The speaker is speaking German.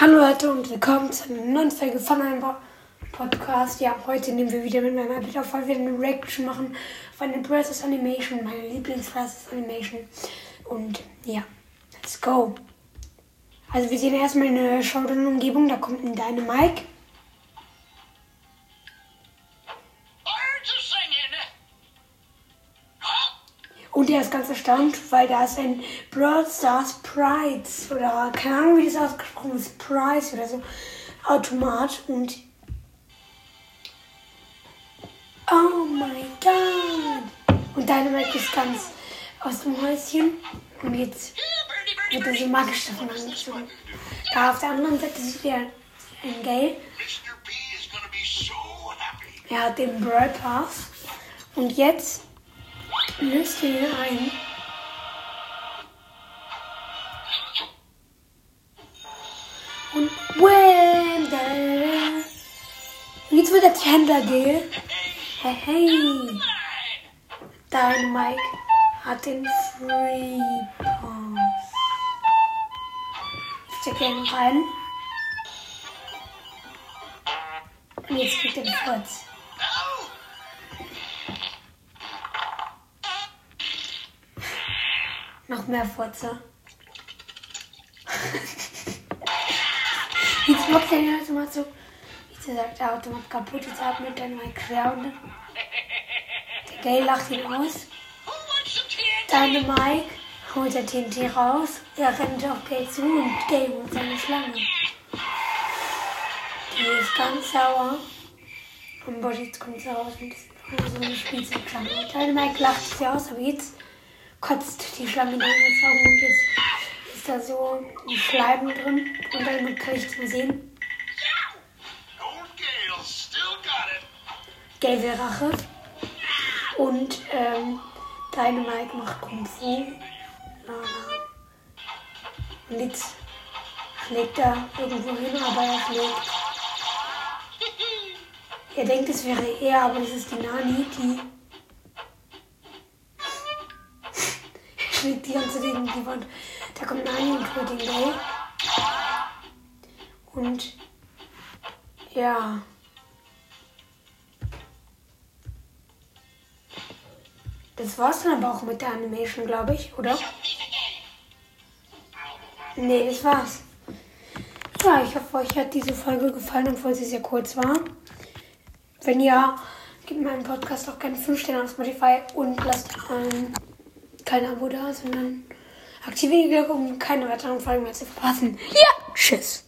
Hallo Leute und willkommen zu einer neuen Folge von einem Podcast. Ja, heute nehmen wir wieder mit meiner wieder voll wieder eine Reaction machen auf eine Process Animation, meine Lieblings Animation. Und ja, let's go. Also wir sehen erstmal eine Showdown-Umgebung, da kommt ein Dynamike. Und er ist ganz erstaunt, weil da ist ein Brawl Stars Prize oder keine Ahnung, wie das ausgesprochen ist, Prize oder so, Automat und Oh mein Gott! Und Dynamite ist ganz aus dem Häuschen und jetzt wird er so magisch davon angezogen. Da auf der anderen Seite sieht er ein Gale. Er hat den Brawl Pass und jetzt löst ihn ein. Und da. Und jetzt wird er zu Händler gehen. Hey, hey. Dein Mike hat den Free Pass. Ich check ihn rein. Und jetzt kriegt er den. Noch mehr Furze. jetzt macht er den Automat so. Jetzt sagt der Automat kaputt. Jetzt atmet er quer und der Gay lacht ihn aus. Deine Mike holt der TNT raus. Er rennt auf Gay zu und Gay holt seine Schlange. Die ist ganz sauer. Und boah, jetzt kommt sie raus und ist so eine Spielzeugschlange. Deine Mike lacht sie aus, aber jetzt kotzt die Schlange da Augen und jetzt ist da so ein Schleim drin und damit kann ich es mal sehen. Gelbe Rache und ähm, Dynamite macht Kung Fu. Und jetzt schlägt er irgendwo hin, aber er schlägt. Er denkt, es wäre er, aber das ist die Nani, die schlägt die ganze gegen die Wand. Da kommt Nani und holt den Gay. Und ja. Das war's dann aber auch mit der Animation, glaube ich, oder? Nee, das war's. Ja, ich hoffe, euch hat diese Folge gefallen, obwohl sie sehr kurz war. Wenn ja, gebt meinem Podcast auch gerne 5 Sterne auf Spotify und lasst ähm, kein Abo da, sondern aktiviert die Glocke, um keine weiteren Folgen mehr zu verpassen. Ja, tschüss.